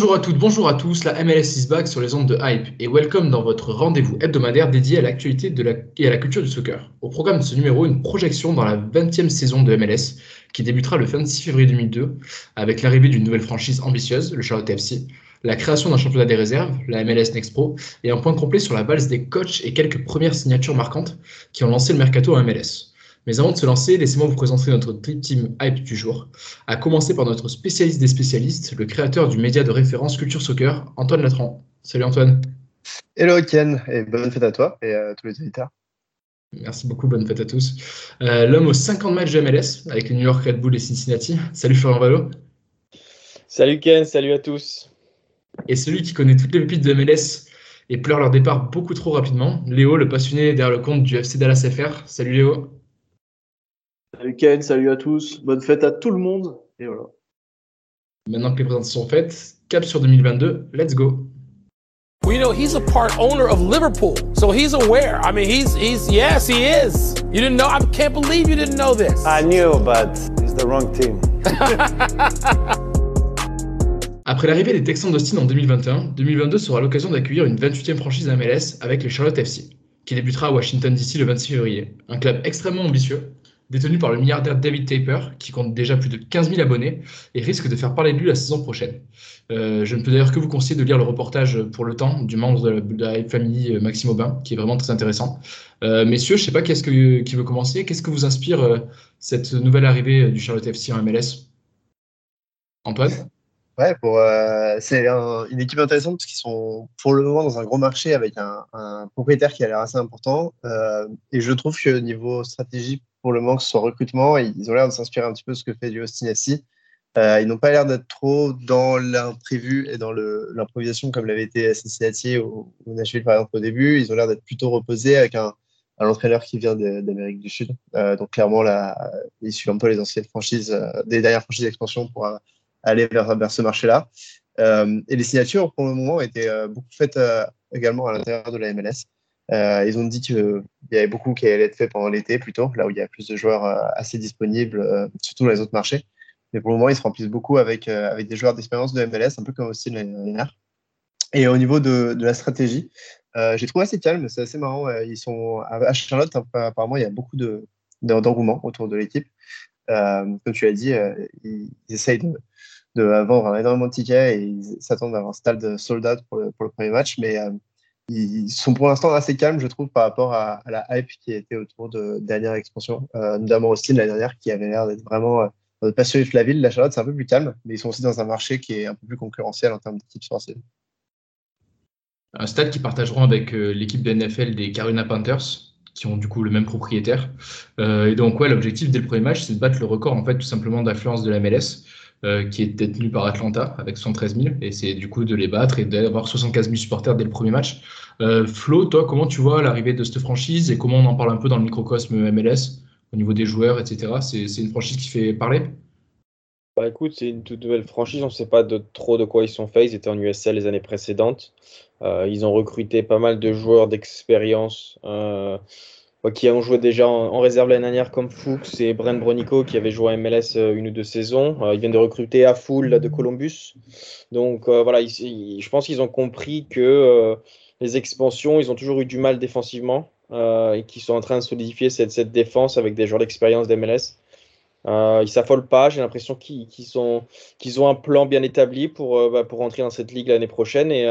Bonjour à toutes, bonjour à tous, la MLS is back sur les ondes de Hype et welcome dans votre rendez-vous hebdomadaire dédié à l'actualité et à la culture du soccer. Au programme de ce numéro, une projection dans la 20e saison de MLS qui débutera le 26 février 2002 avec l'arrivée d'une nouvelle franchise ambitieuse, le Charlotte FC, la création d'un championnat des réserves, la MLS Next Pro, et un point complet sur la valse des coachs et quelques premières signatures marquantes qui ont lancé le mercato en MLS. Mais avant de se lancer, laissez-moi vous présenter notre Team Hype du jour, à commencer par notre spécialiste des spécialistes, le créateur du média de référence Culture Soccer, Antoine Latran. Salut Antoine. Hello Ken, et bonne fête à toi et à tous les auditeurs. Merci beaucoup, bonne fête à tous. Euh, l'homme aux 50 matchs de MLS avec les New York Red Bull et Cincinnati. Salut Florian Valo. Salut Ken, salut à tous. Et celui qui connaît toutes les pépites de MLS et pleure leur départ beaucoup trop rapidement, Léo, le passionné derrière le compte du FC Dallas FR. Salut Léo. Salut Ken, salut à tous, bonne fête à tout le monde. Et voilà. Maintenant que les présentations sont faites, cap sur 2022, let's go. Well, you know, he's a part owner of Liverpool, so he's aware. I mean, he's he's yes, he is. You didn't know? I can't believe you didn't know this. I knew, but it's the wrong team. Après l'arrivée des Texans d'Austin en 2021, 2022 sera l'occasion d'accueillir une 28e franchise MLS avec les Charlotte FC, qui débutera à Washington DC le 26 février. Un club extrêmement ambitieux, détenu par le milliardaire David Taper, qui compte déjà plus de 15 000 abonnés et risque de faire parler de lui la saison prochaine. Euh, je ne peux d'ailleurs que vous conseiller de lire le reportage pour le temps du membre de la, famille euh, Maxime Aubin, qui est vraiment très intéressant. Euh, messieurs, je ne sais pas qu'est-ce que, qui veut commencer. Qu'est-ce que vous inspire cette nouvelle arrivée du Charlotte FC en MLS Antoine? Ouais, c'est une équipe intéressante parce qu'ils sont pour le moment dans un gros marché avec un, un propriétaire qui a l'air assez important. et je trouve que niveau stratégie pour le moment, que ce recrutement, ils ont l'air de s'inspirer un petit peu de ce que fait du Austin Euh, ils n'ont pas l'air d'être trop dans l'imprévu et dans l'improvisation comme l'avait été Cincinnati ou, ou, Nashville par exemple au début. Ils ont l'air d'être plutôt reposés avec un, entraîneur qui vient d'Amérique du Sud. Euh, donc clairement, ils suivent un peu les anciennes franchises, euh, des dernières franchises d'expansion pour euh, aller vers, ce marché-là. Et les signatures, pour le moment, étaient beaucoup faites également à l'intérieur de la MLS. Euh, ils ont dit qu'il y avait beaucoup qui allait être fait pendant l'été plutôt, là où il y a plus de joueurs euh, assez disponibles, euh, surtout dans les autres marchés. Mais pour le moment, ils se remplissent beaucoup avec, avec des joueurs d'expérience de MLS, un peu comme aussi l'année dernière. Et au niveau de, de la stratégie, j'ai trouvé assez calme, c'est assez marrant. Ils sont à Charlotte, apparemment, il y a beaucoup d'engouement autour de l'équipe. Comme tu l'as dit, ils, essayent de, de, vendre énormément de tickets et ils s'attendent à avoir un stade soldat pour le, pour le premier match. Mais ils sont pour l'instant assez calmes, je trouve, par rapport à, la hype qui était autour de dernière expansion, euh, notamment Austin la dernière, qui avait l'air d'être vraiment euh, de la ville. La Charlotte, c'est un peu plus calme, mais ils sont aussi dans un marché qui est un peu plus concurrentiel en termes d'équipe sportive. Un stade qui partageront avec euh, l'équipe de NFL des Carolina Panthers, qui ont du coup le même propriétaire. Euh, et donc, ouais, l'objectif dès le premier match, c'est de battre le record, en fait, tout simplement d'affluence de la MLS. Euh, qui est détenu par Atlanta avec 113 000. Et c'est du coup de les battre et d'avoir 75 000 supporters dès le premier match. Euh, Flo, toi, comment tu vois l'arrivée de cette franchise et comment on en parle un peu dans le microcosme MLS au niveau des joueurs, etc. C'est une franchise qui fait parler? Bah écoute, c'est une toute nouvelle franchise, on ne sait pas trop de quoi ils sont faits. Ils étaient en USL les années précédentes. Euh, ils ont recruté pas mal de joueurs d'expérience. Qui ont joué déjà en, réserve l'année dernière comme Fuchs et Brent Bronico qui avaient joué à MLS euh, une ou deux saisons. Euh, ils viennent de recruter à full de Columbus. Donc euh, voilà, je pense qu'ils ont compris que les expansions, ils ont toujours eu du mal défensivement et qu'ils sont en train de solidifier cette, défense avec des joueurs d'expérience d'MLS. Ils s'affolent pas, j'ai l'impression qu'ils ont un plan bien établi pour, bah, pour entrer dans cette ligue l'année prochaine. Et,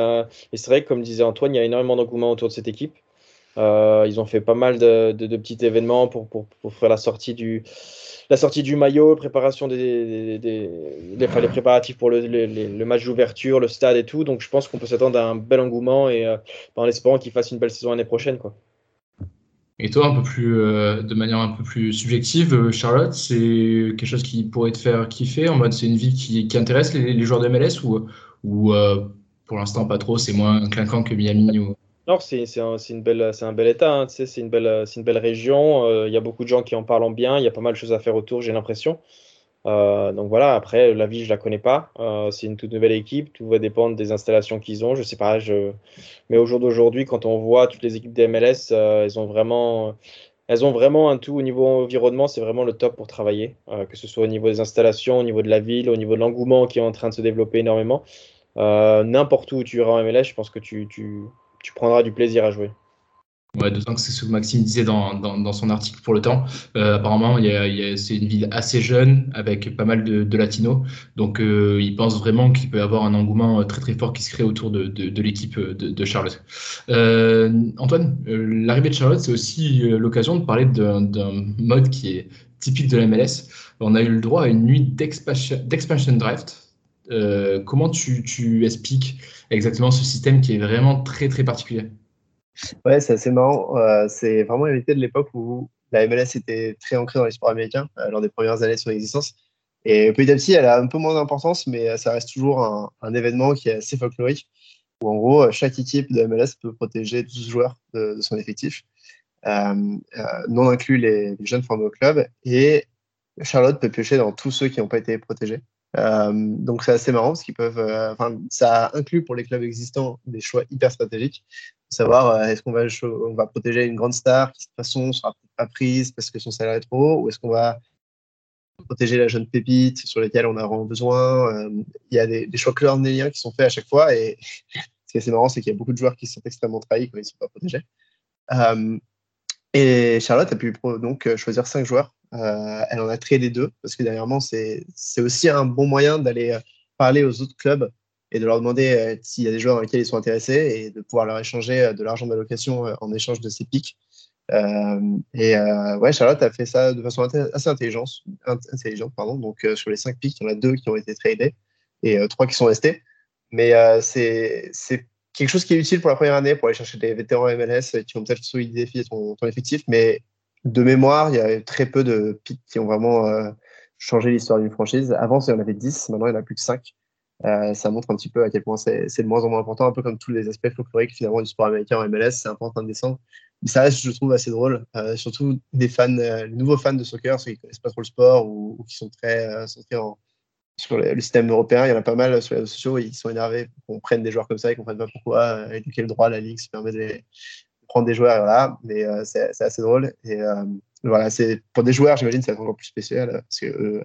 et c'est vrai comme disait Antoine, il y a énormément d'engouement autour de cette équipe. Euh, ils ont fait pas mal de, petits événements pour, faire la sortie du, maillot, préparation des, les, préparatifs pour le, match d'ouverture, le stade et tout. Donc je pense qu'on peut s'attendre à un bel engouement et euh, en espérant qu'ils fassent une belle saison l'année prochaine. Et toi, un peu plus, euh, de manière un peu plus subjective, Charlotte, c'est quelque chose qui pourrait te faire kiffer? En mode, c'est une vie qui, intéresse les, joueurs de MLS ou, ou pour l'instant pas trop, c'est moins clinquant que Miami ou... Non, c'est un, belle, un bel état, hein, c'est une, belle, une belle région. Euh, il y a beaucoup de gens qui en parlent en bien. Il y a pas mal de choses à faire autour, j'ai l'impression. Euh, donc voilà, après, la vie, je la connais pas. Euh, c'est une toute nouvelle équipe. Tout va dépendre des installations qu'ils ont. Je sais pas. Mais au jour d'aujourd'hui, quand on voit toutes les équipes des MLS, elles, ont vraiment, elles ont vraiment un tout au niveau environnement. C'est vraiment le top pour travailler, que ce soit au niveau des installations, au niveau de la ville, au niveau de l'engouement qui est en train de se développer énormément. n'importe où tu iras en MLS, je pense que tu, tu prendras du plaisir à jouer. Ouais, d'autant que c'est ce que Maxime disait dans, dans, son article pour le temps. Euh, apparemment, c'est une ville assez jeune avec pas mal de, latinos. Donc, euh, il pense vraiment qu'il peut y avoir un engouement très très fort qui se crée autour de, de, l'équipe de, Charlotte. Euh, Antoine, euh, l'arrivée de Charlotte, c'est aussi euh, l'occasion de parler d'un mode qui est typique de la MLS. On a eu le droit à une nuit d'expansion draft. Euh, comment tu, expliques exactement ce système qui est vraiment très très particulier? Ouais, c'est assez marrant. Euh, c'est vraiment hérité de l'époque où la MLS était très ancrée dans les sports américains euh, lors des premières années de son existence. Et petit à petit, elle a un peu moins d'importance, mais ça reste toujours un, événement qui est assez folklorique, où en gros, chaque équipe de MLS peut protéger 12 joueurs de, son effectif, non inclus les, jeunes formés au club. Et Charlotte peut piocher dans tous ceux qui n'ont pas été protégés. Euh, donc c'est assez marrant parce qu'ils peuvent, euh, ça inclut pour les clubs existants des choix hyper stratégiques, savoir euh, est-ce qu'on va, on va protéger une grande star qui de toute façon sera pas prise parce que son salaire est trop haut, ou est-ce qu'on va protéger la jeune pépite sur lesquelles on a vraiment besoin. Il y a des, des choix cornéliens qui sont faits à chaque fois et ce qui est assez marrant, c'est qu'il y a beaucoup de joueurs qui sont extrêmement trahis quand ils ne sont pas protégés. Et Charlotte a pu donc choisir cinq joueurs euh, elle en a tradé deux parce que dernièrement, c'est aussi un bon moyen d'aller euh, parler aux autres clubs et de leur demander euh, s'il y a des joueurs dans lesquels ils sont intéressés et de pouvoir leur échanger de l'argent d'allocation en échange de ces pics. Et ouais, Charlotte a fait ça de façon assez intelligente. intelligente pardon. Donc sur les cinq pics, il y en a deux qui ont été tradés et trois qui sont restés. Mais c'est quelque chose qui est utile pour la première année pour aller chercher des vétérans MLS qui vont peut-être solidifier ton, ton effectif, mais de mémoire, il y a très peu de pics qui ont vraiment euh, changé l'histoire d'une franchise. Avant, il y en avait 10, maintenant il y en a plus que 5. Euh, ça montre un petit peu à quel point c'est de moins en moins important, un peu comme tous les aspects folkloriques finalement du sport américain en MLS, c'est important de descendre. Mais ça reste, je trouve, assez drôle, euh, surtout des fans, les nouveaux fans de soccer, ceux qui connaissent pas trop le sport ou, qui sont très centrés en, sur le, système européen. Il y en a pas mal sur les réseaux sociaux, ils sont énervés qu'on prenne des joueurs comme ça, ils comprennent pas pourquoi et de quel droit la ligue se permet de les, prendre des joueurs, voilà, mais euh, c'est assez drôle. Et euh, voilà, c'est pour des joueurs, j'imagine, c'est encore plus spécial parce qu'eux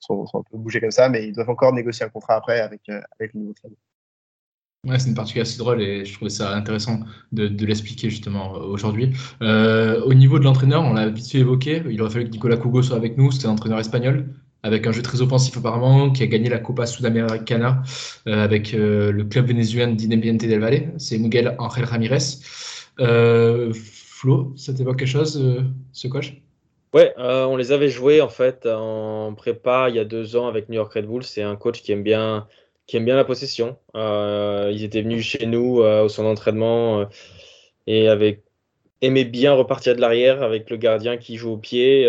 sont, un peu bougés comme ça, mais ils doivent encore négocier un contrat après avec, euh, avec le nouveau club. Ouais, c'est une partie assez drôle et je trouvais ça intéressant de, l'expliquer justement aujourd'hui. Euh, au niveau de l'entraîneur, on l'a vite fait évoqué, il aurait fallu que Nicolas Cougo soit avec nous, c'était un entraîneur espagnol avec un jeu très offensif apparemment, qui a gagné la Copa Sudamericana euh, avec euh, le club vénézuélien d'Independiente del Valle, c'est Miguel Ángel Ramirez. Euh, Flo, ça t'évoque quelque chose, euh, ce coach? Ouais, euh, on les avait joués en fait en prépa il y a deux ans avec New York Red Bull. C'est un coach qui aime bien, qui aime bien la possession. Euh, ils étaient venus chez nous euh, au centre d'entraînement et avec aimait bien repartir de l'arrière avec le gardien qui joue au pied,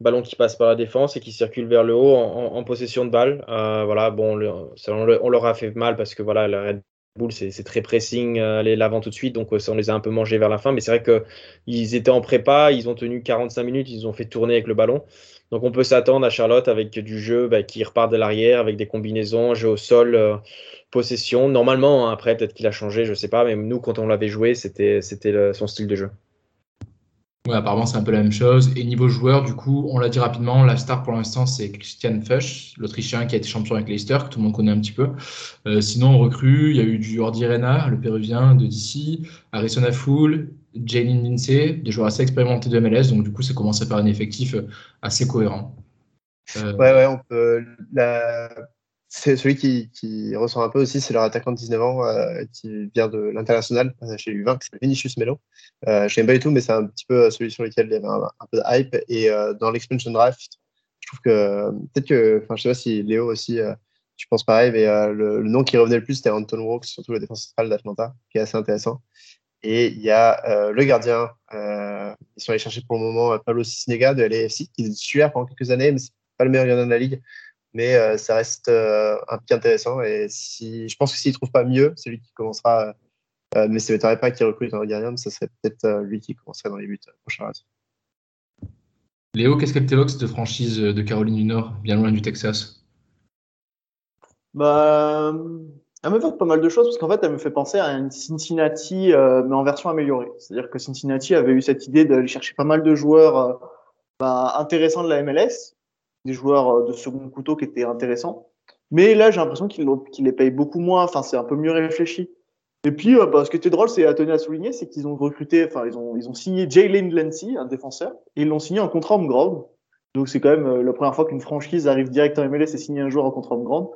ballon qui passe par la défense et qui circule vers le haut en, possession de balle. voilà, bon, on, le, on, leur a fait mal parce que voilà, la Red c'est très pressing, euh, aller l'avant tout de suite, donc ça, on les a un peu mangés vers la fin. Mais c'est vrai qu'ils étaient en prépa, ils ont tenu 45 minutes, ils ont fait tourner avec le ballon. Donc on peut s'attendre à Charlotte avec du jeu bah, qui repart de l'arrière, avec des combinaisons, jeu au sol, euh, possession. Normalement, hein, après, peut-être qu'il a changé, je sais pas, mais nous, quand on l'avait joué, c'était son style de jeu. Ouais, apparemment, c'est un peu la même chose. Et niveau joueur, du coup, on l'a dit rapidement, la star pour l'instant, c'est Christian Fuchs, l'Autrichien qui a été champion avec Leicester, que tout le monde connaît un petit peu. Euh, sinon, on recrue, il y a eu du Ordi Rena, le Péruvien de DC, Harrison Afoul, Jalen Lindsay, des joueurs assez expérimentés de MLS, donc du coup, ça commence à faire un effectif assez cohérent. Euh... Ouais, ouais, on peut. La c'est celui qui, qui, ressort un peu aussi, c'est leur attaquant de 19 ans euh, qui vient de l'international euh, chez U20, qui s'appelle Vinicius Melo. Euh, je l'aime pas du tout, mais c'est un petit peu celui sur lequel il y avait un, peu de hype. Et euh, dans l'expansion draft, je trouve que peut-être que, enfin, je sais pas si Léo aussi, euh, tu penses pareil, mais le, le, nom qui revenait le plus, c'était Anton Walks, surtout la défense centrale d'Atlanta, qui est assez intéressant. Et il y a le gardien, ils sont allés chercher pour le moment Pablo Cisnega de LAFC, qui est super pendant quelques années, mais c'est pas le meilleur gardien de la ligue mais euh, ça reste euh, un pic intéressant. Et si, je pense que s'il ne trouve pas mieux, c'est lui qui commencera. Euh, mais ça ne m'étonnerait pas qu'il recrute un gardien, mais ça serait peut-être euh, lui qui commencerait dans les buts prochain Léo, qu'est-ce qu'elle t'évoque cette franchise de Caroline du Nord, bien loin du Texas? Bah, Elle m'évoque pas mal de choses parce qu'en fait, elle me fait penser à une Cincinnati, euh, mais en version améliorée. C'est-à-dire que Cincinnati avait eu cette idée d'aller chercher pas mal de joueurs euh, bah, intéressants de la MLS, des joueurs de second couteau qui étaient intéressants. Mais là, j'ai l'impression qu'ils les payent beaucoup moins. Enfin, c'est un peu mieux réfléchi. Et puis, euh, bah, ce qui était drôle, c'est à tenir à souligner, c'est qu'ils ont recruté, enfin, ils ont, ils ont signé Jalen Lancy, un défenseur, et ils l'ont signé en contrat homegrown. Donc, c'est quand même euh, la première fois qu'une franchise arrive direct en MLS et signe un joueur en contrat homegrown.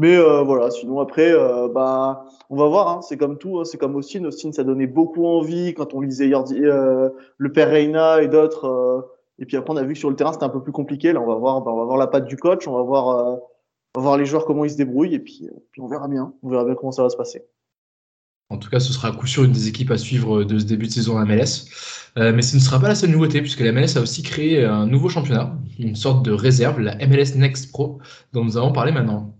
Mais euh, voilà, sinon après, euh, bah, on va voir. Hein, c'est comme tout, hein, c'est comme Austin. Austin, ça donnait beaucoup envie quand on lisait Yordi, euh, le père Reina et d'autres. Euh, et puis après, on a vu que sur le terrain, c'était un peu plus compliqué. Là, on va voir, bah, on va voir la patte du coach, on va voir, euh, voir les joueurs comment ils se débrouillent, et puis, euh, puis on verra bien. On verra bien comment ça va se passer. En tout cas, ce sera à coup sûr une des équipes à suivre de ce début de saison en MLS. Euh, mais ce ne sera pas la seule nouveauté, puisque la MLS a aussi créé un nouveau championnat, une sorte de réserve, la MLS Next Pro, dont nous allons parler maintenant.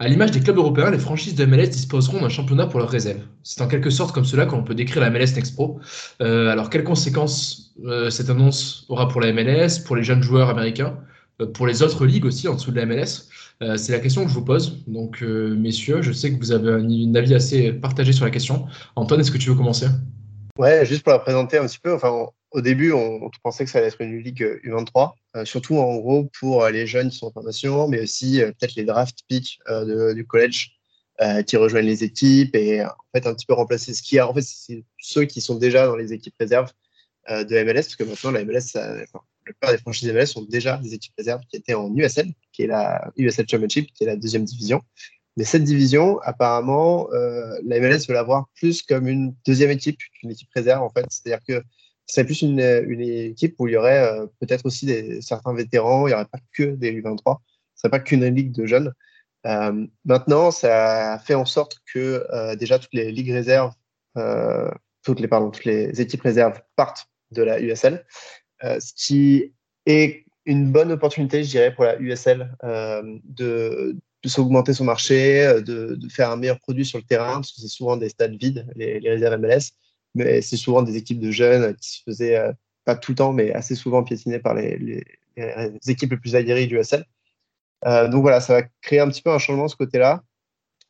À l'image des clubs européens, les franchises de MLS disposeront d'un championnat pour leurs réserves. C'est en quelque sorte comme cela qu'on peut décrire la MLS Next Pro. Euh, alors, quelles conséquences euh, cette annonce aura pour la MLS, pour les jeunes joueurs américains, euh, pour les autres ligues aussi en dessous de la MLS C'est la question que je vous pose. Donc, messieurs, je sais que vous avez un, un avis assez partagé sur la question. Antoine, est-ce que tu veux commencer? Ouais, juste pour la présenter un petit peu. Enfin, au début, on, pensait que ça allait être une ligue euh, U23, euh, surtout en gros pour euh, les jeunes qui sont en formation, mais aussi peut-être les draft picks du collège qui rejoignent les équipes et en fait un petit peu remplacer ce qu'il y a. En fait, c'est ceux qui sont déjà dans les équipes réserves de MLS, parce que maintenant la MLS, la plupart des franchises MLS sont déjà des équipes réserves qui étaient en USL, qui est la USL Championship, qui est la deuxième division. Mais cette division, apparemment, la MLS veut l'avoir plus comme une deuxième équipe qu'une équipe réserve, en fait. C'est-à-dire que c'est plus une, une équipe où il y aurait euh, peut-être aussi des, certains vétérans, il n'y aurait pas que des U23, ce serait pas qu'une ligue de jeunes. Euh, maintenant, ça fait en sorte que euh, déjà toutes les ligues réserves, euh, toutes les les équipes réserves partent de la USL, euh, ce qui est une bonne opportunité, je dirais, pour la USL euh, de, s'augmenter son marché, euh, de, faire un meilleur produit sur le terrain, parce que c'est souvent des stades vides, les réserves MLS, mais c'est souvent des équipes de jeunes qui se faisaient, euh, pas tout le temps, mais assez souvent piétiner par les, équipes les plus aguerries du USL. Euh, donc voilà, ça va créer un petit peu un changement de ce côté-là.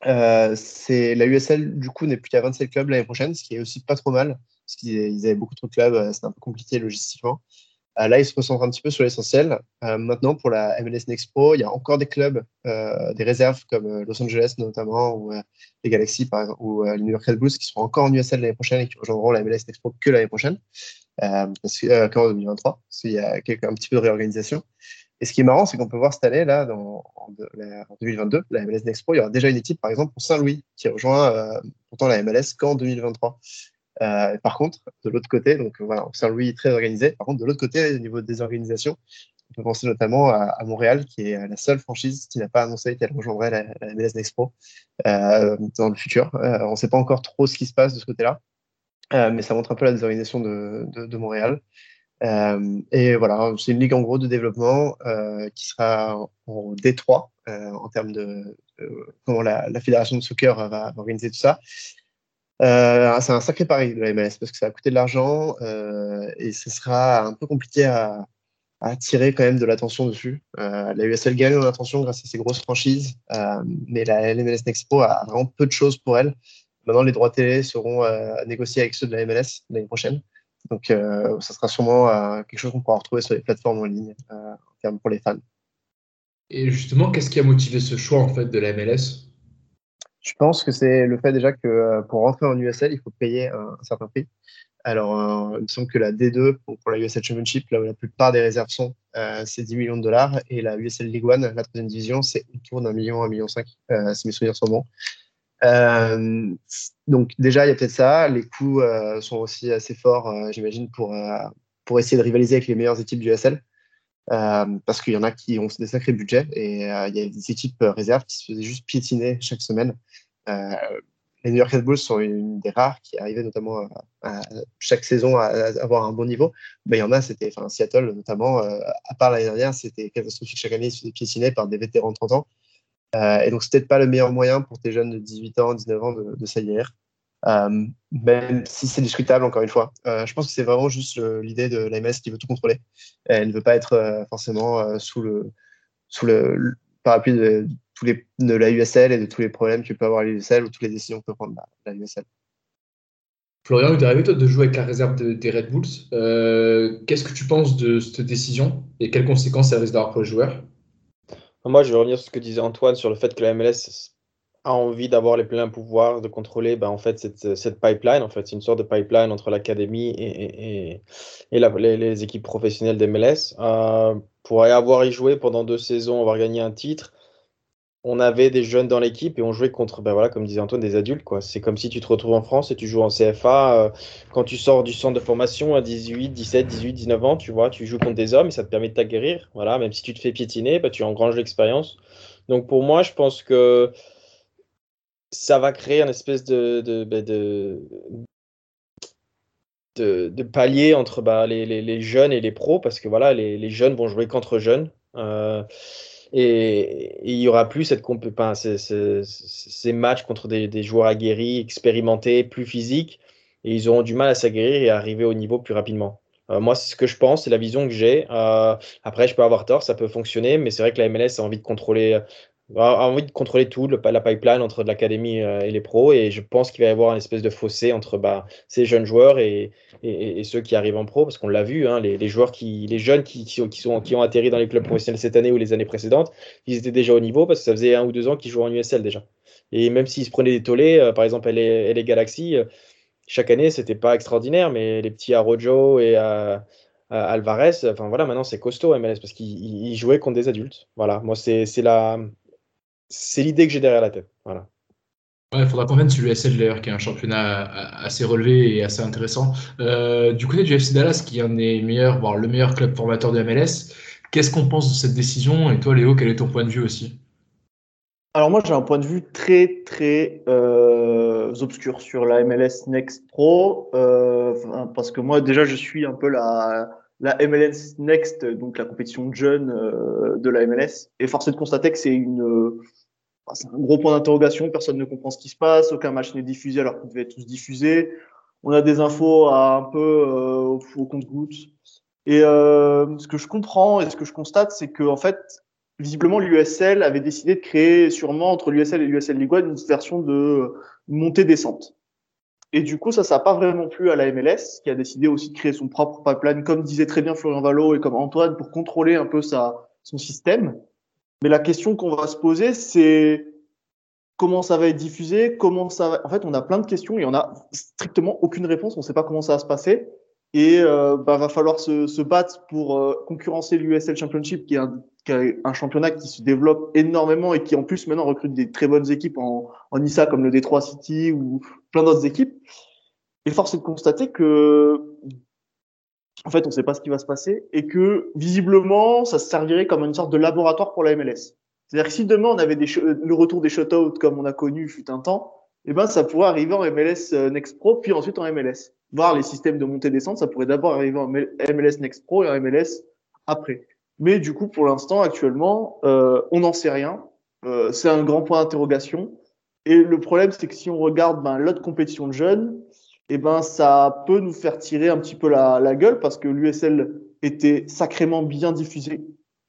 Euh, la USL du coup n'est plus qu'à 27 clubs l'année prochaine, ce qui est aussi pas trop mal parce qu'ils ils avaient beaucoup trop de clubs, c'était un peu compliqué logistiquement. Euh, là, ils se concentrent un petit peu sur l'essentiel. Euh, maintenant, pour la MLS Next Pro, il y a encore des clubs, euh, des réserves comme Los Angeles notamment, ou les Galaxy par exemple, ou les New York Red Bulls qui seront encore en USL l'année prochaine et qui rejoindront la MLS Next Pro que l'année prochaine, parce que, qu'en 2023, parce qu'il y a un petit peu de réorganisation. Et ce qui est marrant, c'est qu'on peut voir cette année, là, en 2022, la MLS Next Pro, il y aura déjà une équipe, par exemple, pour Saint-Louis, qui rejoint euh, pourtant la MLS qu'en 2023. Euh, par contre, de l'autre côté, donc voilà, Saint-Louis très organisé. Par contre, de l'autre côté, au niveau des organisations, on peut penser notamment à, Montréal, qui est la seule franchise qui n'a pas annoncé qu'elle rejoindrait la, la MLS Next Pro euh, dans le futur. Euh, on ne sait pas encore trop ce qui se passe de ce côté-là, euh, mais ça montre un peu la désorganisation de, Montréal. Euh, et voilà, c'est une ligue en gros de développement euh, qui sera en, en D3 euh, en termes de, comment la, fédération de soccer va organiser tout ça. Euh, c'est un sacré pari de la MLS parce que ça va coûter de l'argent euh, et ce sera un peu compliqué à, à attirer quand même de l'attention dessus. Euh, la USL gagne en attention grâce à ses grosses franchises, mais la MLS Next Pro a vraiment peu de choses pour elle. Maintenant, les droits télé seront négociés avec ceux de la MLS l'année prochaine. Donc, ça sera sûrement quelque chose qu'on pourra retrouver sur les plateformes en ligne en termes pour les fans. Et justement, qu'est-ce qui a motivé ce choix en fait de la MLS Je pense que c'est le fait déjà que euh, pour rentrer en USL, il faut payer un, certain prix. Alors, euh, il me semble que la D2 pour, la USL Championship, là où la plupart des réserves sont, euh, c'est 10 millions de dollars. Et la USL League One, la troisième division, c'est autour d'un million, un million cinq, euh, si mes souvenirs sont bons. Donc déjà, il y a peut-être ça. Les coûts sont aussi assez forts, j'imagine, pour, pour essayer de rivaliser avec les meilleures équipes du USL. Parce qu'il y en a qui ont des sacrés budgets et il y a des équipes réserves qui se faisaient juste piétiner chaque semaine. les New York Red Bulls sont une des rares qui arrivaient notamment à, chaque saison à, avoir un bon niveau. Ben, il y en a, c'était Seattle notamment, à part l'année dernière, c'était catastrophique chaque année, ils se faisaient piétiner par des vétérans de 30 ans. Euh, et donc, c'est peut-être pas le meilleur moyen pour tes jeunes de 18 ans, 19 ans de, de. Euh, même si c'est discutable, encore une fois. Euh, je pense que c'est vraiment juste l'idée de l'AMS qui veut tout contrôler. Elle ne veut pas être euh, forcément sous, le, sous le, le parapluie de, tous les, de la USL et de tous les problèmes que peut avoir l'USL ou toutes les décisions que peut prendre la, la USL. Florian, il est arrivé toi de jouer avec la réserve de, des Red Bulls. Euh, Qu'est-ce que tu penses de cette décision et quelles conséquences ça risque d'avoir pour les joueurs Moi, je vais revenir sur ce que disait Antoine sur le fait que la MLS a envie d'avoir les pleins pouvoirs de contrôler ben, en fait, cette, cette pipeline. En fait, c'est une sorte de pipeline entre l'académie et, et, et les, équipes professionnelles des MLS. Euh, pour avoir y joué pendant deux saisons, avoir gagné un titre, on avait des jeunes dans l'équipe et on jouait contre, ben voilà, comme disait Antoine, des adultes. quoi. C'est comme si tu te retrouves en France et tu joues en CFA. Euh, quand tu sors du centre de formation à 18, 17, 18, 19 ans, tu vois, tu joues contre des hommes et ça te permet de t'aguerrir. Voilà, même si tu te fais piétiner, ben, tu engranges l'expérience. Donc pour moi, je pense que ça va créer un espèce de, de, ben, de, palier entre bah, les, les, jeunes et les pros parce que voilà, les, les jeunes vont jouer contre jeunes. Euh, et, il y aura plus cette ces, ces, ces, matchs contre des, des, joueurs aguerris, expérimentés, plus physiques, et ils auront du mal à s'aguerrir et à arriver au niveau plus rapidement. Euh, moi, c'est ce que je pense, c'est la vision que j'ai. Euh, après, je peux avoir tort, ça peut fonctionner, mais c'est vrai que la MLS a envie de contrôler a envie de contrôler tout, le, la pipeline entre l'académie euh, et les pros. Et je pense qu'il va y avoir une espèce de fossé entre bah, ces jeunes joueurs et, ceux qui arrivent en pro, parce qu'on l'a vu, hein, les, joueurs qui, les jeunes qui, sont, qui, ont atterri dans les clubs professionnels cette année ou les années précédentes, ils étaient déjà au niveau parce que ça faisait un ou deux ans qu'ils jouaient en USL déjà. Et même s'ils se prenaient des tollés, euh, par exemple, les, les Galaxy, euh, chaque année, c'était pas extraordinaire, mais les petits Arojo et à Alvarez, enfin voilà, maintenant c'est costaud MLS parce qu'ils jouaient contre des adultes. Voilà, moi c'est la, c'est l'idée que j'ai derrière la tête. Voilà. Ouais, il faudra qu'on vienne sur l'USL d'ailleurs, qui est un championnat assez relevé et assez intéressant. Euh, du côté du FC Dallas, qui est un des meilleurs, voire le meilleur club formateur de MLS, qu'est-ce qu'on pense de cette décision? Et toi, Léo, quel est ton point de vue aussi? Alors moi, j'ai un point de vue très très euh, obscur sur la MLS Next Pro, euh, parce que moi déjà, je suis un peu la la MLS Next, donc la compétition de jeunes euh, de la MLS, est de constater que c'est une c'est un gros point d'interrogation. Personne ne comprend ce qui se passe. Aucun match n'est diffusé alors qu'ils devaient tous diffusés. On a des infos à un peu euh, au compte-gouttes. Et euh, ce que je comprends et ce que je constate, c'est que en fait, visiblement, l'USL avait décidé de créer sûrement entre l'USL et l'USL League One une version de montée-descente. Et du coup, ça, ça n'a pas vraiment plu à la MLS, qui a décidé aussi de créer son propre pipeline, comme disait très bien Florian Valo et comme Antoine, pour contrôler un peu sa, son système. Mais la question qu'on va se poser, c'est comment ça va être diffusé, comment ça va. En fait, on a plein de questions et on a strictement aucune réponse. On ne sait pas comment ça va se passer. Et euh, bah, va falloir se, se battre pour euh, concurrencer l'USL Championship, qui est, un, est, un, championnat qui se développe énormément et qui en plus maintenant recrute des très bonnes équipes en, en ISA comme le Detroit City ou plein d'autres équipes. Et force est de constater que en fait, on ne sait pas ce qui va se passer et que visiblement, ça se servirait comme une sorte de laboratoire pour la MLS. C'est-à-dire que si demain on avait le retour des shutouts comme on a connu fut un temps, eh ben ça pourrait arriver en MLS euh, Next Pro puis ensuite en MLS. Voir les systèmes de montée-descente, ça pourrait d'abord arriver en MLS Next Pro et en MLS après. Mais du coup, pour l'instant, actuellement, euh, on n'en sait rien. Euh, c'est un grand point d'interrogation. Et le problème, c'est que si on regarde ben, l'autre compétition de jeunes, eh ben, ça peut nous faire tirer un petit peu la, la gueule parce que l'USL était sacrément bien diffusé,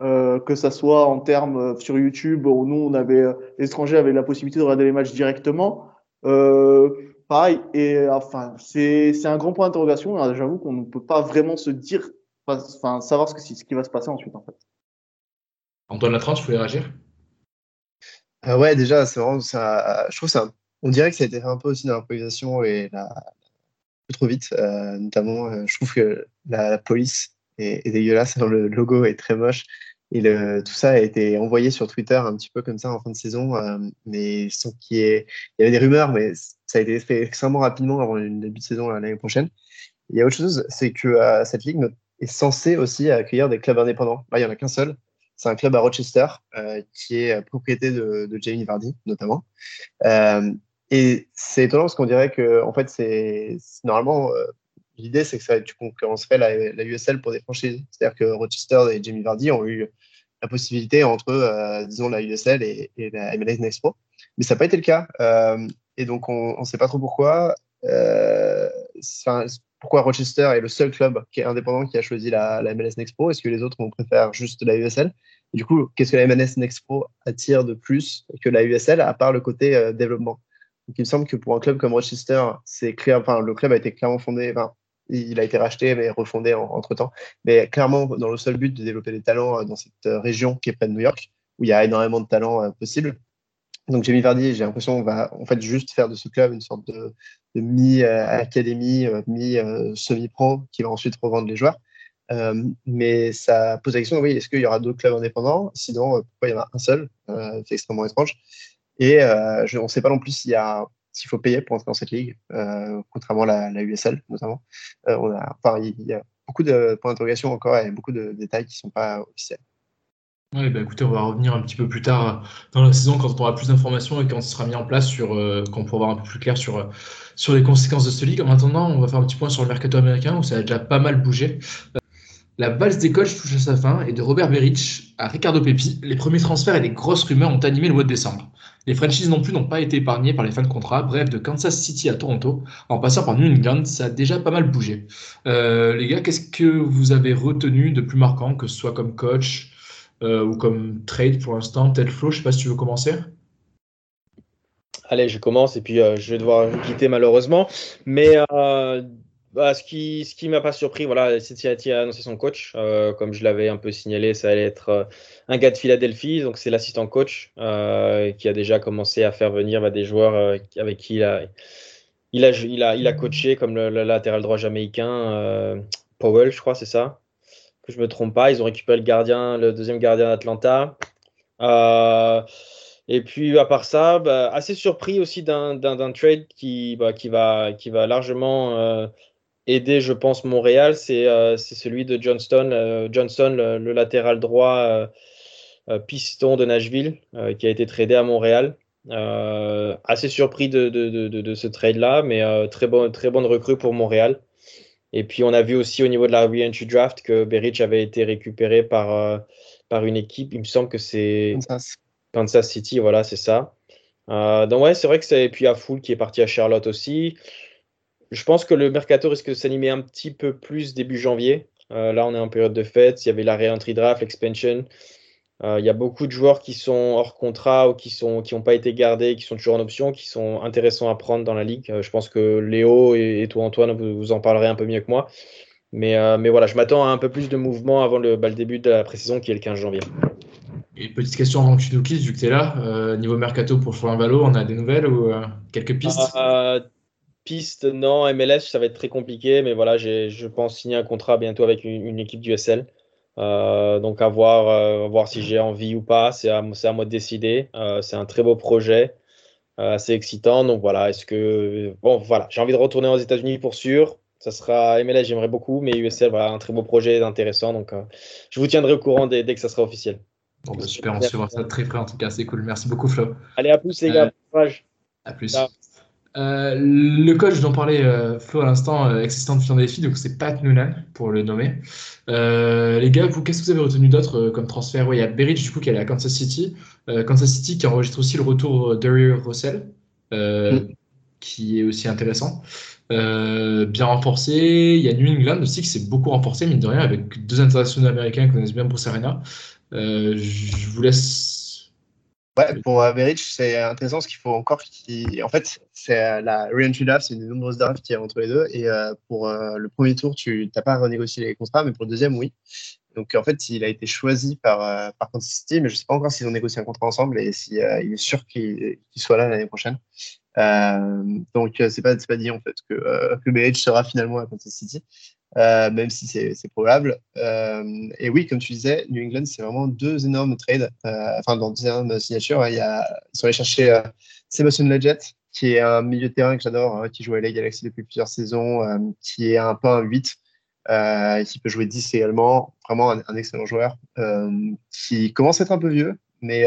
euh, que ça soit en termes euh, sur YouTube où nous, on avait, euh, les étrangers avaient la possibilité de regarder les matchs directement. Euh, pareil, et enfin, c'est un grand point d'interrogation. J'avoue qu'on ne peut pas vraiment se dire, enfin, savoir ce, que, ce qui va se passer ensuite, en fait. Antoine Latran, tu voulais réagir? Euh, Ouais, déjà, c'est vraiment, ça, je trouve ça, on dirait que ça a été fait un peu aussi dans l'improvisation et la, trop vite. Euh, notamment, euh, je trouve que la, la police est, est, dégueulasse. Le logo est très moche. Et le, tout ça a été envoyé sur Twitter un petit peu comme ça en fin de saison, euh, mais sans qu'il y ait. Il y avait des rumeurs, mais ça a été fait extrêmement rapidement avant le début de saison l'année prochaine. Il y a autre chose, c'est que euh, cette ligue est censée aussi accueillir des clubs indépendants. Là, il n'y en a qu'un seul. C'est un club à Rochester euh, qui est propriété de, Jamie Vardy, notamment. Euh, et c'est étonnant parce qu'on dirait que, en fait, c'est normalement euh, l'idée, c'est que ça, tu concurrencerais la, la, USL pour des franchises. C'est-à-dire que Rochester et Jamie Vardy ont eu la possibilité entre, disons, la USL et, la MLS Next Pro. Mais ça n'a pas été le cas. Et donc, on ne sait pas trop pourquoi. Pourquoi Rochester est le seul club qui est indépendant qui a choisi la, MLS Next Pro Est-ce que les autres vont préférer juste la USL Du coup, qu'est-ce que la MLS Next Pro attire de plus que la USL, à part le côté euh, développement? Donc, il me semble que pour un club comme Rochester, c'est clair, le club a été clairement fondé, il a été racheté, mais refondé en, entre temps. Mais clairement, dans le seul but de développer des talents euh, dans cette euh, région qui est près de New York. où il y a énormément de talents possibles. Donc Jamie Vardy, j'ai l'impression qu'on va en fait juste faire de ce club une sorte de, mi-académie, mi-semi-pro qui va ensuite revendre les joueurs. mais ça pose la question, oui, est-ce qu'il y aura d'autres clubs indépendants? Sinon, pourquoi il y en a un seul? C'est extrêmement étrange. Et on ne sait pas non plus s'il faut payer pour entrer dans cette ligue, euh, contrairement à la, USL notamment. Euh, on il y a beaucoup de points d'interrogation encore et beaucoup de détails qui ne sont pas officiels. Oui, bah écoutez, on va revenir un petit peu plus tard dans la saison quand on aura plus d'informations et quand ce sera mis en place sur, euh, quand on pourra avoir un peu plus clair sur, sur les conséquences de ce ligue. En attendant, on va faire un petit point sur le mercato américain où ça a déjà pas mal bougé. La valse des coachs touche à sa fin et de Robert Berich à Ricardo Pepi, les premiers transferts et les grosses rumeurs ont animé le mois de décembre. Les franchises non plus n'ont pas été épargnées par les fins de contrat. Bref, de Kansas City à Toronto, en passant par New England, ça a déjà pas mal bougé. Euh, les gars, qu'est-ce que vous avez retenu de plus marquant, que ce soit comme coach euh, ou comme trade pour l'instant Tel Flo, je sais pas si tu veux commencer. Allez, je commence et puis euh, je vais devoir quitter malheureusement. Mais bah, ce qui ce qui m'a pas surpris, voilà, Cincinnati a annoncé son coach. Euh, comme je l'avais un peu signalé, ça allait être euh, un gars de Philadelphie, donc c'est l'assistant coach euh, qui a déjà commencé à faire venir bah, des joueurs avec qui il a, il a, il a, il a coaché, comme le, latéral droit jamaïcain Powell, je crois, c'est ça. Que je me trompe pas, ils ont récupéré le gardien, le deuxième gardien d'Atlanta. Et puis, à part ça, bah, assez surpris aussi d'un trade qui, bah, qui, va, largement aider, je pense, Montréal, c'est euh, celui de Johnston, euh, Johnson, le, latéral droit euh, piston de Nashville, qui a été tradé à Montréal. assez surpris de, ce trade-là, mais très bonne recrue pour Montréal. Et puis, on a vu aussi au niveau de la re-entry draft que Berich avait été récupéré par, par une équipe. Il me semble que c'est Kansas. City, voilà, c'est ça. donc, ouais, c'est vrai que c'est. Et puis, à Full qui est parti à Charlotte aussi je pense que le mercato risque de s'animer un petit peu plus début janvier. Euh, là, on est en période de fête. Il y avait la re-entry draft, l'expansion. Euh, il y a beaucoup de joueurs qui sont hors contrat ou qui n'ont qui pas été gardés, qui sont toujours en option, qui sont intéressants à prendre dans la ligue. Euh, je pense que Léo et, toi, Antoine, vous, en parlerez un peu mieux que moi. Mais, mais voilà, je m'attends à un peu plus de mouvement avant le, bah, le début de la pré-saison qui est le 15 janvier. Et petite question avant que tu nous quittes, vu que tu es là. niveau mercato pour Florian Valo, on a des nouvelles ou quelques pistes? Piste, non. MLS, ça va être très compliqué, mais voilà, je pense signer un contrat bientôt avec une, équipe du SL. Euh, donc à voir, euh, voir si j'ai envie ou pas, c'est à, à, moi de décider. Euh, c'est un très beau projet, assez excitant. Donc voilà, est-ce que bon voilà, j'ai envie de retourner aux États-Unis pour sûr. Ça sera MLS, j'aimerais beaucoup, mais USL, voilà, un très beau projet, intéressant. Donc je vous tiendrai au courant dès, que ça sera officiel. Bon, bah, super, on suivra ça très près en tout cas, c'est cool. Merci beaucoup Flo. Allez, à plus les gars. À plus. Euh, le coach dont parlait euh, Flo à l'instant, euh, existant de Philadelphie, donc c'est Pat Noonan pour le nommer. les gars, vous, qu'est-ce que vous avez retenu d'autre comme transfert? Ouais, Il y a Berridge du coup qui est à Kansas City. Kansas City qui enregistre aussi le retour d'Ariel Russell, mm. qui est aussi intéressant. bien renforcé. Il y a New England aussi qui s'est beaucoup renforcé, mine de rien, avec deux internationaux américains qui connaissent bien Bruce Arena. je vous laisse pour Average, c'est intéressant parce qu'il faut encore qu'il. En fait, c'est la re-entry draft, c'est une nombreuse draft qui est entre les deux. Et euh, pour euh, le premier tour, tu n'as pas renégocié les contrats, mais pour le deuxième, oui. Donc en fait, il a été choisi par, euh, par City, mais je ne sais pas encore s'ils ont négocié un contrat ensemble et s'il il est sûr qu'il soit là l'année prochaine. donc c'est pas, pas dit en fait que, que sera finalement à Kansas City. Euh, même si c'est probable. Euh, et oui, comme tu disais, New England, c'est vraiment deux énormes trades, euh, enfin, dans deux énormes signatures. Il y a, ils sont allés chercher Sebastian Leggett, qui est un milieu de terrain que j'adore, hein, qui joue à la Galaxy depuis plusieurs saisons, qui est un peu un 8, qui peut jouer 10 également. Vraiment un, excellent joueur, qui commence à être un peu vieux, mais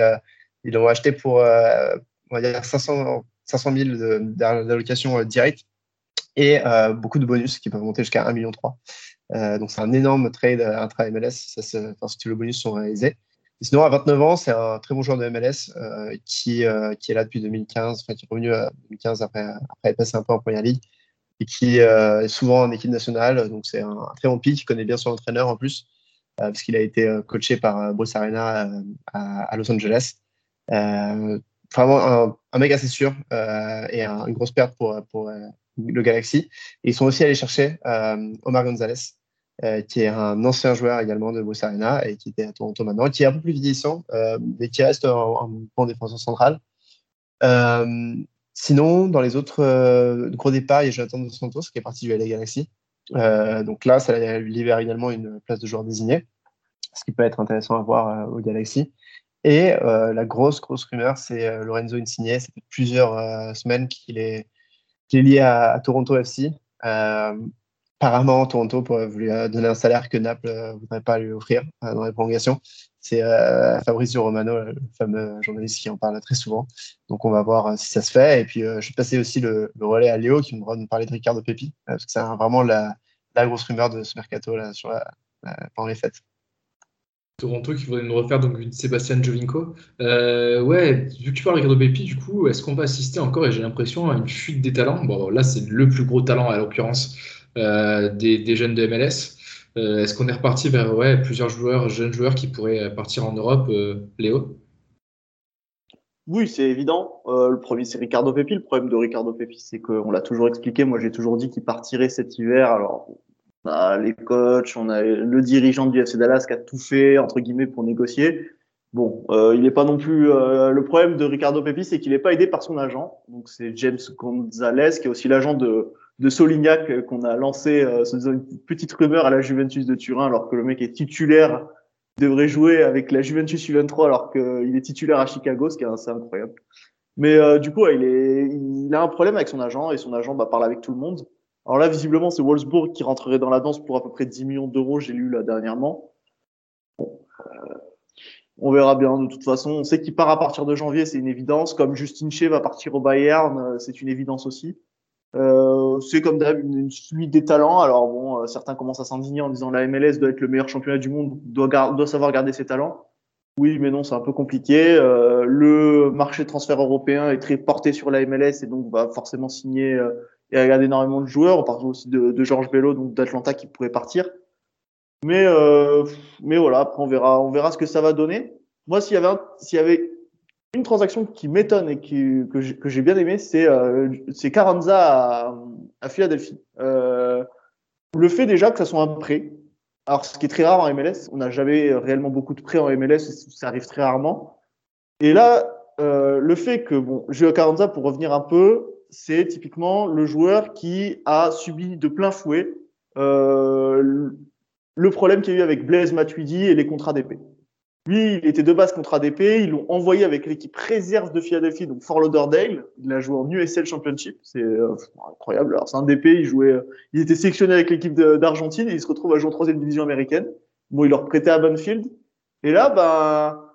ils l'ont acheté pour, on va dire, 500, 500 000 d'allocation directe et euh, beaucoup de bonus qui peuvent monter jusqu'à 1,3 million. Euh, donc c'est un énorme trade intra-MLS ça, si le bonus sont réalisés. sinon, à 29 ans, c'est un très bon joueur de MLS euh, qui, qui est là depuis 2015, enfin qui est revenu à 2015 après, après être passé un peu en première ligue et qui est souvent en équipe nationale. Donc c'est un, très bon pic, il connaît bien son entraîneur en plus, parce qu'il a été coaché par Bruce Arena à, Los Angeles. vraiment un, mec assez sûr et un, une grosse perte pour, le Galaxy. Ils sont aussi allés chercher euh, Omar Gonzalez, qui est un ancien joueur également de Bossa Arena et qui était à Toronto maintenant, qui est un peu plus vieillissant, mais qui reste un, bon défenseur central. sinon, dans les autres gros départs, il y a Jonathan Dos Santos qui est parti du LA Galaxy. donc là, ça lui libère également une place de joueur désigné, ce qui peut être intéressant à voir au Galaxy. Et euh, la grosse, grosse rumeur, c'est euh, Lorenzo Insigne. Ça fait plusieurs euh, semaines qu'il est, lié à, Toronto FC. apparemment, Toronto pourrait lui donner un salaire que Naples ne voudrait pas lui offrir dans les prolongations. C'est Fabrizio Romano, le fameux journaliste qui en parle très souvent. Donc, on va voir si ça se fait. Et puis, je vais passer aussi le, relais à Léo qui va nous parler de Ricardo Pepi, parce que c'est vraiment la, la, grosse rumeur de ce mercato là, sur pendant les fêtes. Toronto qui voudrait nous refaire donc une Sébastien Jovinko. Euh, ouais, vu que tu parles Ricardo Pepi, du coup, est-ce qu'on va assister encore, et j'ai l'impression, à une fuite des talents? Bon, là, c'est le plus gros talent, à l'occurrence, euh, des, jeunes de MLS. Euh, est-ce qu'on est reparti vers ouais, plusieurs joueurs, jeunes joueurs qui pourraient partir en Europe, Léo? Oui, c'est évident. le premier, c'est Ricardo Pepi. Le problème de Ricardo Pepi, c'est qu'on l'a toujours expliqué. Moi, j'ai toujours dit qu'il partirait cet hiver. Alors, on a les coachs, on a le dirigeant du FC Dallas qui a tout fait entre guillemets pour négocier. Bon, euh, il n'est pas non plus. Euh, le problème de Ricardo Pepi, c'est qu'il n'est pas aidé par son agent. Donc c'est James Gonzalez qui est aussi l'agent de de Solignac euh, qu'on a lancé euh, une petite rumeur à la Juventus de Turin alors que le mec est titulaire, devrait jouer avec la Juventus U23 alors qu'il est titulaire à Chicago, ce qui est assez incroyable. Mais euh, du coup, il, est, il a un problème avec son agent et son agent bah, parle avec tout le monde. Alors là, visiblement, c'est Wolfsburg qui rentrerait dans la danse pour à peu près 10 millions d'euros, j'ai lu là dernièrement. Bon, euh, on verra bien de toute façon. On sait qu'il part à partir de janvier, c'est une évidence. Comme Justin Shea va partir au Bayern, euh, c'est une évidence aussi. Euh, c'est comme une, suite des talents. Alors bon, euh, certains commencent à s'indigner en disant la MLS doit être le meilleur championnat du monde, doit, doit savoir garder ses talents. Oui, mais non, c'est un peu compliqué. Euh, le marché de transfert européen est très porté sur la MLS et donc va forcément signer il regarde énormément de joueurs. On parle aussi de, de Georges Bello, donc d'Atlanta, qui pourrait partir. Mais, euh, mais voilà, après, on verra, on verra ce que ça va donner. Moi, s'il y avait, s'il y avait une transaction qui m'étonne et qui, que j'ai bien aimé, c'est euh, Carranza à, à Philadelphie. Euh, le fait déjà que ça soit un prêt, alors ce qui est très rare en MLS, on n'a jamais réellement beaucoup de prêts en MLS, ça arrive très rarement. Et là, euh, le fait que, bon, Gio Carranza, pour revenir un peu, c'est typiquement le joueur qui a subi de plein fouet euh, le problème qu'il y a eu avec Blaise Matuidi et les contrats d'épée. Lui, il était de base contrat d'épée. Ils l'ont envoyé avec l'équipe réserve de Philadelphie, donc Fort Lauderdale. Il a joué en USL Championship. C'est euh, incroyable. Alors, c'est un DP. Il jouait, il était sélectionné avec l'équipe d'Argentine et il se retrouve à jouer en troisième division américaine. Bon, il leur prêtait à Banfield. Et là, ben,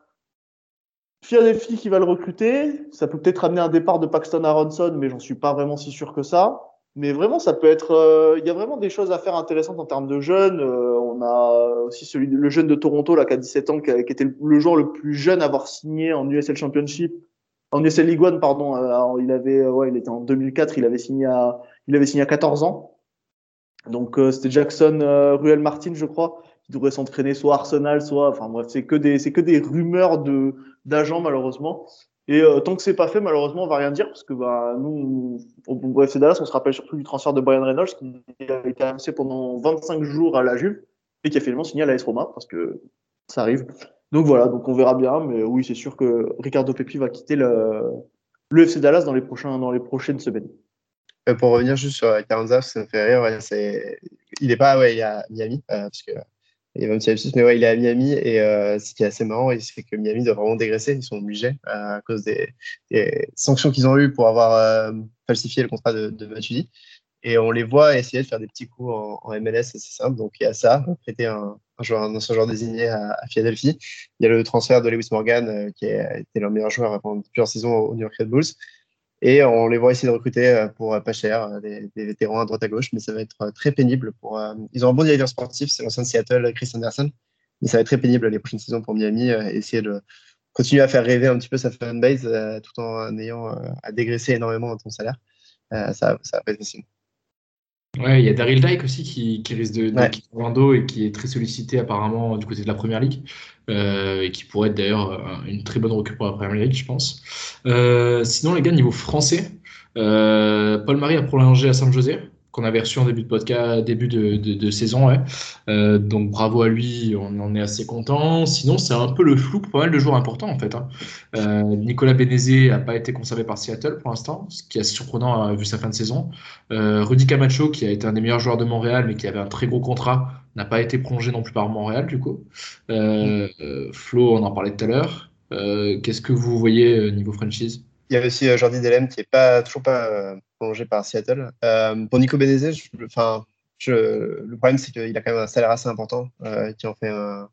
Philadelphie qui va le recruter, ça peut peut-être amener un départ de Paxton Aronson, mais j'en suis pas vraiment si sûr que ça. Mais vraiment, ça peut être. Euh, il y a vraiment des choses à faire intéressantes en termes de jeunes. Euh, on a aussi celui, le jeune de Toronto là, qui a 17 ans, qui, était le joueur le plus jeune à avoir signé en USL Championship, en USL League One, pardon. Euh, il avait, ouais, il était en 2004. Il avait signé à, il avait signé à 14 ans. Donc c'était Jackson Ruel Martin, je crois, qui devrait s'entraîner soit Arsenal, soit. Enfin bref, c'est que des, c'est que des rumeurs de d'agents malheureusement. Et euh, tant que c'est pas fait, malheureusement, on va rien dire parce que bah, nous, au, FC Dallas, on se rappelle surtout du transfert de Brian Reynolds qui a été annoncé pendant 25 jours à la Juve et qui a finalement signé à l'AS Roma parce que ça arrive. Donc voilà, donc on verra bien, mais oui, c'est sûr que Ricardo Pepi va quitter le, le FC Dallas dans les prochains, dans les prochaines semaines. Euh, pour revenir juste sur Carranza, ça me fait rire. C'est... Il n'est pas ouais, a Miami, euh, parce que mais ouais, il est à Miami et euh, ce qui est assez marrant, c'est que Miami doit vraiment dégraisser. Ils sont obligés euh, à cause des, sanctions qu'ils ont eues pour avoir euh, falsifié le contrat de, de Et on les voit essayer de faire des petits coups en, MLS, c'est simple. Donc il y a ça, prêter un, joueur, un ancien joueur désigné à, à, Philadelphie. Il y a le transfert de Lewis Morgan, qui a été leur meilleur joueur pendant plusieurs saisons au New York Red Bulls. Et on les voit essayer de recruter euh, pour euh, pas cher, euh, des, vétérans à droite à gauche, mais ça va être très pénible. Pour, ils ont un bon directeur sportif, c'est l'ancien Seattle, Chris Anderson, mais ça va être très pénible les prochaines saisons pour Miami, essayer de continuer à faire rêver un petit peu sa fanbase tout en ayant à dégraisser énormément ton salaire. ça, ça va pas être facile. Ouais, il y a Daryl Dyke aussi qui, qui risque de, quitter Orlando et qui est très sollicité apparemment du côté de la première ligue euh, et qui pourrait être d'ailleurs euh, une très bonne recrue pour la première ligue, je pense. Euh, sinon, les gars, niveau français, Paul Marie a prolongé à San José qu'on avait reçu en début de podcast, début de, saison. Euh, donc bravo à lui, on en est assez content. Sinon, c'est un peu le flou pour pas mal de joueurs importants en fait. Hein. Euh, Nicolas Benezé n'a pas été conservé par Seattle pour l'instant, ce qui est assez surprenant euh, vu sa fin de saison. Rudy Camacho, qui a été un des meilleurs joueurs de Montréal, mais qui avait un très gros contrat, n'a pas été prolongé non plus par Montréal du coup. Flo, on en parlait tout à l'heure. Qu'est-ce que vous voyez niveau franchise? Il y avait aussi Jordi Delem qui est pas toujours pas prolongé par Seattle. Euh, pour Nico Benezet, enfin, le problème c'est qu'il a quand même un salaire assez important euh, qui en fait un.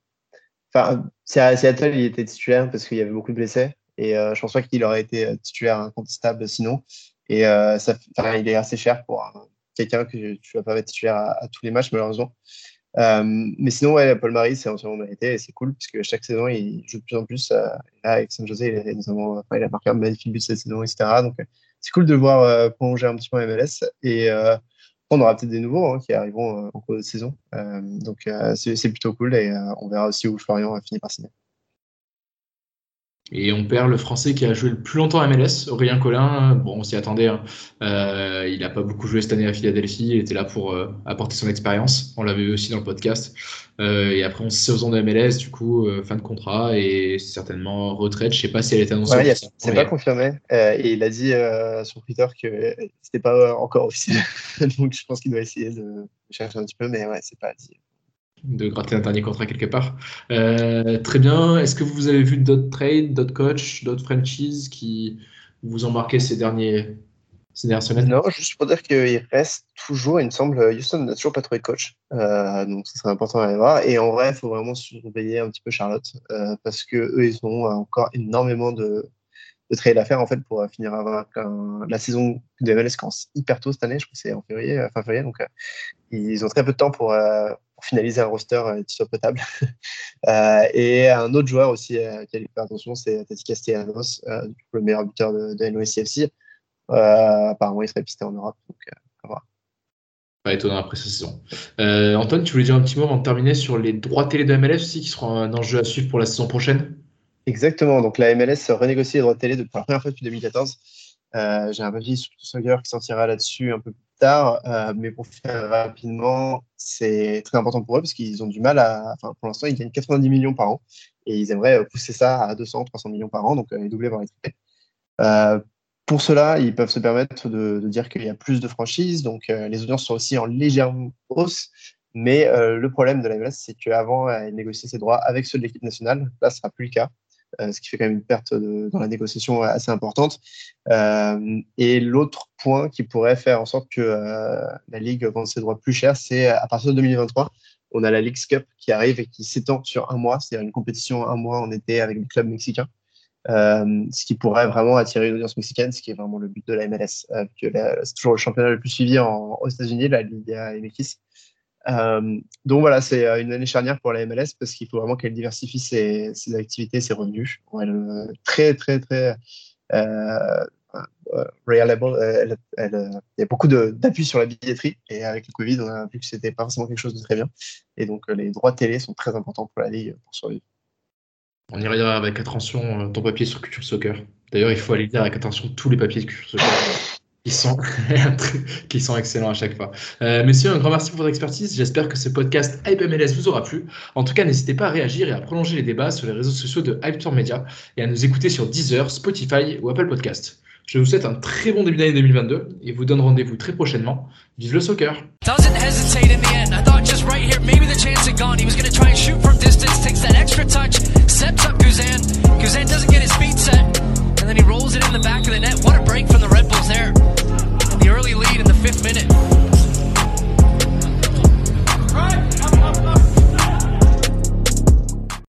Enfin, à Seattle, il était titulaire parce qu'il y avait beaucoup de blessés et euh, je pense pas qu'il aurait été titulaire incontestable sinon. Et euh, ça, il est assez cher pour quelqu'un que tu vas pas mettre titulaire à, tous les matchs malheureusement. Mais sinon, ouais, Paul Marie, c'est entièrement mérité et c'est cool parce que chaque saison, il joue de plus en plus. Là, avec San Jose, il a, enfin, il a marqué un magnifique but cette saison, etc. Donc, c'est cool de voir euh, prolonger un petit peu MLS. Et euh, on aura peut-être des nouveaux hein, qui arriveront euh, en cours de saison. Donc, c'est plutôt cool et on verra aussi où Florian finit par signer. Et on perd le Français qui a joué le plus longtemps à MLS, Aurélien Collin. Bon, on s'y attendait. hein. Euh, il n'a pas beaucoup joué cette année à Philadelphie. Il était là pour euh, apporter son expérience. On l'avait vu aussi dans le podcast. Euh, et après, on s'est aux ondes de MLS, du coup, fin de contrat et certainement retraite. Je sais pas si elle est annoncée. Ouais, c'est pas confirmé. Et il a dit sur Twitter que c'était pas encore officiel. Donc, je pense qu'il doit essayer de chercher un petit peu, mais ouais, c'est pas dit. De gratter un dernier contrat quelque part. Euh, très bien. Est-ce que vous avez vu d'autres trades, d'autres coachs, d'autres franchises qui vous ont marqué ces, derniers, ces dernières semaines? Non, juste pour dire qu'il reste toujours, il me semble, Houston n'a toujours pas trouvé de coach. Euh, donc, ce serait important à aller voir. Et en vrai, il faut vraiment surveiller un petit peu Charlotte euh, parce que eux, ils ont encore énormément de, de trades à faire en fait pour finir un- la saison de MLS commence hyper tôt cette année. Je crois que c'est en février, fin février. Donc, ils ont très peu de temps pour, pour finaliser un roster euh, qui soit potable. Euh, et un autre joueur aussi euh, qui a faire attention, c'est Tati Castellanos, le meilleur buteur de, de NOSCFC. Apparemment, il serait pisté en Europe. Donc, euh, Pas étonnant après cette saison. Euh, Antoine, tu voulais dire un petit mot avant de terminer sur les droits télé de MLS aussi qui seront un enjeu à suivre pour la saison prochaine? Exactement. Donc la MLS renégocie les droits de télé pour la première fois depuis 2014. Euh, J'ai un papier sur Soccer qui sortira là-dessus un peu plus tard, euh, mais pour faire rapidement, c'est très important pour eux parce qu'ils ont du mal à. Enfin, pour l'instant, ils gagnent 90 millions par an et ils aimeraient pousser ça à 200, 300 millions par an, donc euh, les doubler, voire les tripler. Euh, pour cela, ils peuvent se permettre de, dire qu'il y a plus de franchises, donc euh, les audiences sont aussi en légère hausse. Mais euh, le problème de la MLS, c'est qu'avant, elle négociait ses droits avec ceux de l'équipe nationale. Là, ce sera plus le cas. Euh, ce qui fait quand même une perte dans la négociation assez importante. Euh, et l'autre point qui pourrait faire en sorte que euh, la Ligue vende ses droits plus cher, c'est à partir de 2023, on a la League Cup qui arrive et qui s'étend sur un mois, c'est-à-dire une compétition un mois en été avec des clubs mexicains. Ce qui pourrait vraiment attirer une audience mexicaine, ce qui est vraiment le but de la MLS, euh, c'est toujours le championnat le plus suivi aux États-Unis, la Liga MX. Euh, donc voilà, c'est euh, une année charnière pour la MLS parce qu'il faut vraiment qu'elle diversifie ses, activités, ses revenus. Elle, euh, très, très, très reliable. Il y a beaucoup d'appui sur la billetterie et avec le Covid, on a vu que c'était pas forcément quelque chose de très bien. Et donc, les droits télé sont très importants pour la Ligue pour survivre. On y regardera avec attention ton papier sur Culture Soccer. D'ailleurs, il faut aller lire avec attention tous les papiers de Culture Soccer. Qui sont, qui sont excellents à chaque fois. Euh, messieurs, un grand merci pour votre expertise. J'espère que ce podcast Hype MLS vous aura plu. En tout cas, n'hésitez pas à réagir et à prolonger les débats sur les réseaux sociaux de Hype Tour Media et à nous écouter sur Deezer, Spotify ou Apple Podcast. Je vous souhaite un très bon début d'année 2022 et vous donne rendez-vous très prochainement. Vive le soccer! and then he rolls it in the back of the net. What a break from the Red Bulls there. The early lead in the fifth minute.